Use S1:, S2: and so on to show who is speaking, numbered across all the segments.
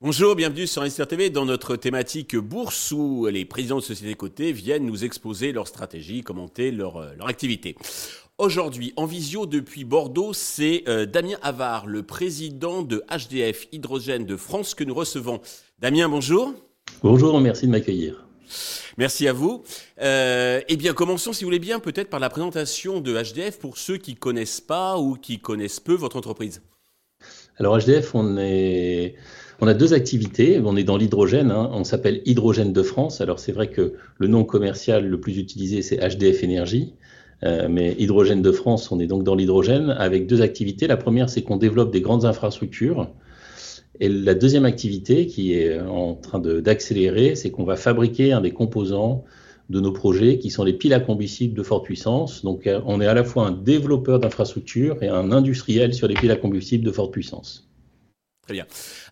S1: Bonjour, bienvenue sur Investir TV dans notre thématique bourse où les présidents de sociétés cotées viennent nous exposer leur stratégie, commenter leur, euh, leur activité. Aujourd'hui, en visio depuis Bordeaux, c'est euh, Damien Havard, le président de HDF Hydrogène de France que nous recevons. Damien, bonjour.
S2: Bonjour, merci de m'accueillir.
S1: Merci à vous. Euh, eh bien, commençons, si vous voulez bien, peut-être par la présentation de HDF pour ceux qui connaissent pas ou qui connaissent peu votre entreprise.
S2: Alors HDF, on est a deux activités. On est dans l'hydrogène. Hein. On s'appelle Hydrogène de France. Alors c'est vrai que le nom commercial le plus utilisé c'est HDF Énergie. Euh, mais Hydrogène de France, on est donc dans l'hydrogène avec deux activités. La première, c'est qu'on développe des grandes infrastructures. Et la deuxième activité qui est en train d'accélérer, c'est qu'on va fabriquer un des composants de nos projets qui sont les piles à combustible de forte puissance. Donc euh, on est à la fois un développeur d'infrastructures et un industriel sur les piles à combustible de forte puissance.
S1: Très bien.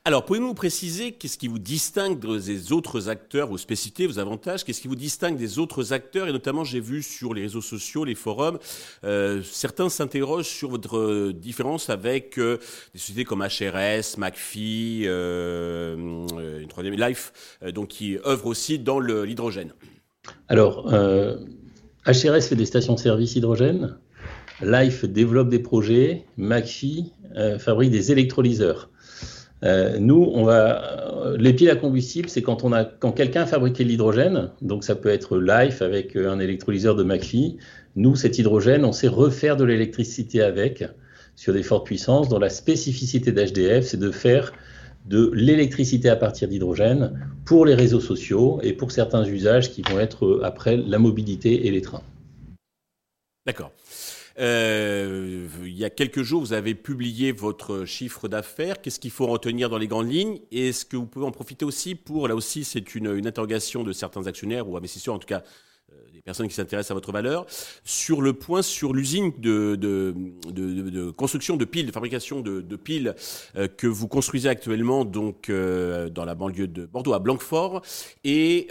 S1: Alors, pouvez-vous préciser qu'est-ce qui vous distingue des autres acteurs, vos spécificités, vos avantages? Qu'est-ce qui vous distingue des autres acteurs? Et notamment, j'ai vu sur les réseaux sociaux, les forums, euh, certains s'interrogent sur votre euh, différence avec euh, des sociétés comme HRS, McPhee, une troisième Life, donc qui œuvrent aussi dans l'hydrogène.
S2: Alors, HRS fait des stations-service hydrogène. Life développe des projets. McPhee fabrique des électrolyseurs. Euh, nous, on va, euh, les piles à combustible, c'est quand on a, quand quelqu'un a fabriqué l'hydrogène, donc ça peut être Life avec euh, un électrolyseur de McPhee. Nous, cet hydrogène, on sait refaire de l'électricité avec sur des fortes puissances, dont la spécificité d'HDF, c'est de faire de l'électricité à partir d'hydrogène pour les réseaux sociaux et pour certains usages qui vont être après la mobilité et les trains.
S1: D'accord. Euh, il y a quelques jours, vous avez publié votre chiffre d'affaires. Qu'est-ce qu'il faut retenir dans les grandes lignes? Et est-ce que vous pouvez en profiter aussi pour, là aussi, c'est une, interrogation de certains actionnaires ou investisseurs, en tout cas euh, des personnes qui s'intéressent à votre valeur, sur le point sur l'usine de, construction de piles, de fabrication de, piles euh, que vous construisez actuellement donc dans la banlieue de Bordeaux à Blanquefort, et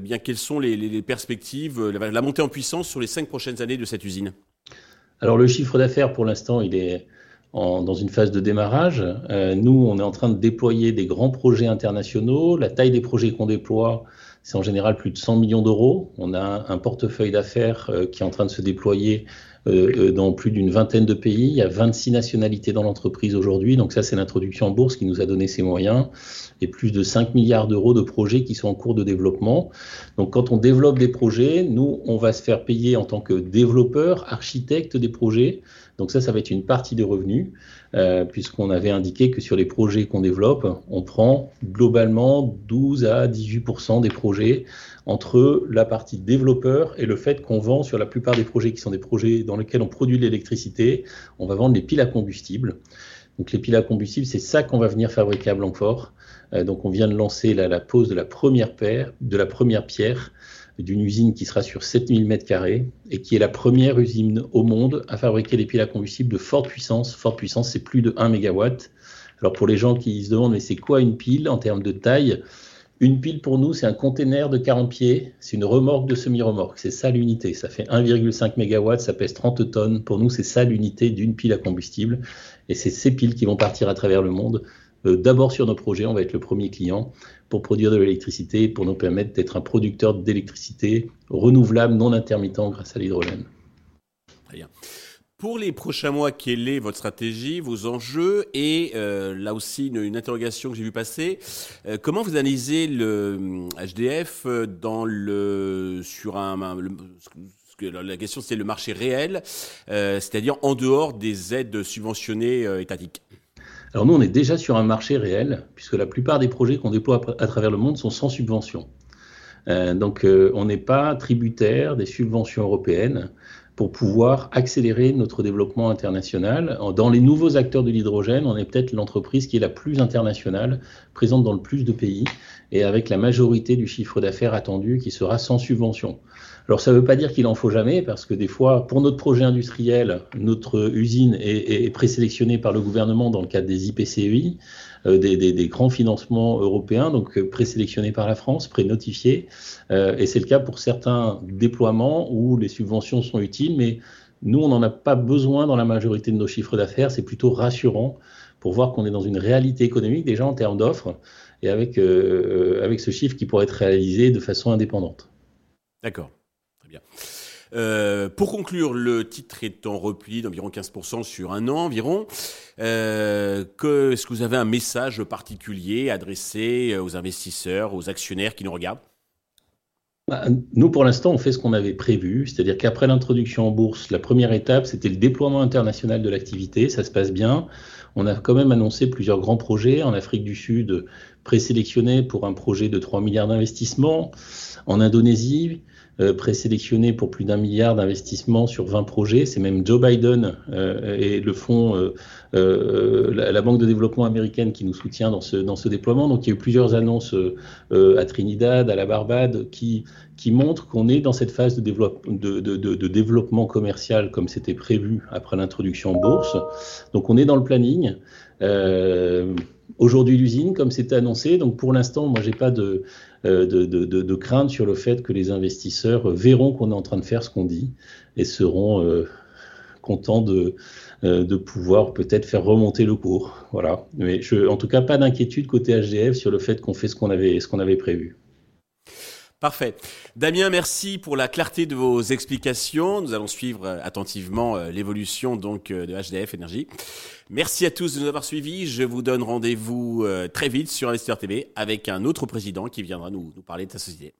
S1: bien quelles sont les, perspectives, la montée en puissance sur les cinq prochaines années de cette usine?
S2: Alors le chiffre d'affaires pour l'instant, il est dans une phase de démarrage. Euh, nous, on est en train de déployer des grands projets internationaux. La taille des projets qu'on déploie, c'est en général plus de 100 millions d'euros. On a un portefeuille d'affaires euh, qui est en train de se déployer euh, dans plus d'une vingtaine de pays. Il y a 26 nationalités dans l'entreprise aujourd'hui. Donc ça, c'est l'introduction en bourse qui nous a donné ces moyens. Et plus de 5 milliards d'euros de projets qui sont en cours de développement. Donc quand on développe des projets, nous, on va se faire payer en tant que développeur, architecte des projets. Donc ça, ça va être une partie des revenus, euh, puisqu'on avait indiqué que sur les projets qu'on développe, on prend globalement 12 à 18% des projets entre la partie développeur et le fait qu'on vend sur la plupart des projets qui sont des projets dans lesquels on produit de l'électricité, on va vendre les piles à combustible. Donc les piles à combustible, c'est ça qu'on va venir fabriquer à Blanquefort. Euh, donc on vient de lancer la, la pose de la première paire, de la première pierre d'une usine qui sera sur 7000 m2 et qui est la première usine au monde à fabriquer des piles à combustible de forte puissance. Forte puissance, c'est plus de 1 MW. Alors pour les gens qui se demandent, mais c'est quoi une pile en termes de taille? Une pile pour nous, c'est un container de 40 pieds, c'est une remorque de semi-remorque, c'est ça l'unité. Ça fait 1,5 MW, ça pèse 30 tonnes. Pour nous, c'est ça l'unité d'une pile à combustible. Et c'est ces piles qui vont partir à travers le monde. Euh, d'abord sur nos projets, on va être le premier client pour produire de l'électricité, pour nous permettre d'être un producteur d'électricité renouvelable, non intermittent grâce à l'hydrogène.
S1: Très bien. Pour les prochains mois, quelle est votre stratégie, vos enjeux et euh, là aussi une, interrogation que j'ai vu passer. Euh, comment vous analysez le HDF dans le sur un, la question c'est le marché réel, c'est-à-dire en dehors des aides subventionnées étatiques?
S2: Alors nous, on est déjà sur un marché réel, puisque la plupart des projets qu'on déploie à travers le monde sont sans subvention. Euh, donc euh, on n'est pas tributaire des subventions européennes pour pouvoir accélérer notre développement international. Dans les nouveaux acteurs de l'hydrogène, on est peut-être l'entreprise qui est la plus internationale, présente dans le plus de pays. et avec la majorité du chiffre d'affaires attendu qui sera sans subvention. Alors ça ne veut pas dire qu'il en faut jamais, parce que des fois, pour notre projet industriel, notre usine est, présélectionnée par le gouvernement dans le cadre des IPCEI, euh, des, grands financements européens, donc euh, présélectionnés par la France, pré-notifiés. Euh, et c'est le cas pour certains déploiements où les subventions sont utiles, mais nous, on n'en a pas besoin dans la majorité de nos chiffres d'affaires. C'est plutôt rassurant pour voir qu'on est dans une réalité économique déjà en termes d'offres et avec, avec ce chiffre qui pourrait être réalisé de façon indépendante.
S1: D'accord. Euh, pour conclure, le titre est en repli d'environ 15% sur un an environ. Euh, Est-ce que vous avez un message particulier adressé aux investisseurs, aux actionnaires qui nous regardent?
S2: Nous, pour l'instant, on fait ce qu'on avait prévu, c'est-à-dire qu'après l'introduction en bourse, la première étape, c'était le déploiement international de l'activité, ça se passe bien. On a quand même annoncé plusieurs grands projets en Afrique du Sud, présélectionnés pour un projet de 3 milliards d'investissements, en Indonésie, euh, présélectionné pour plus d'un milliard d'investissements sur 20 projets. C'est même Joe Biden euh, et le fonds, euh, la, Banque de développement américaine qui nous soutient dans ce, dans ce déploiement. Donc il y a eu plusieurs annonces à Trinidad, à la Barbade, qui, qui montrent qu'on est dans cette phase de, développe, de, de, de, de développement commercial comme c'était prévu après l'introduction en bourse. Donc on est dans le planning. Euh, aujourd'hui l'usine, comme c'était annoncé. Donc pour l'instant, moi, j'ai pas de, euh, de, crainte sur le fait que les investisseurs verront qu'on est en train de faire ce qu'on dit et seront euh, contents de, pouvoir peut-être faire remonter le cours. Voilà. Mais je, en tout cas, pas d'inquiétude côté HDF sur le fait qu'on fait ce qu'on avait prévu.
S1: Parfait. Damien, merci pour la clarté de vos explications. Nous allons suivre euh, attentivement euh, l'évolution donc euh, de HDF Énergie. Merci à tous de nous avoir suivis. Je vous donne rendez-vous très vite sur Investeur TV avec un autre président qui viendra nous, nous parler de sa société.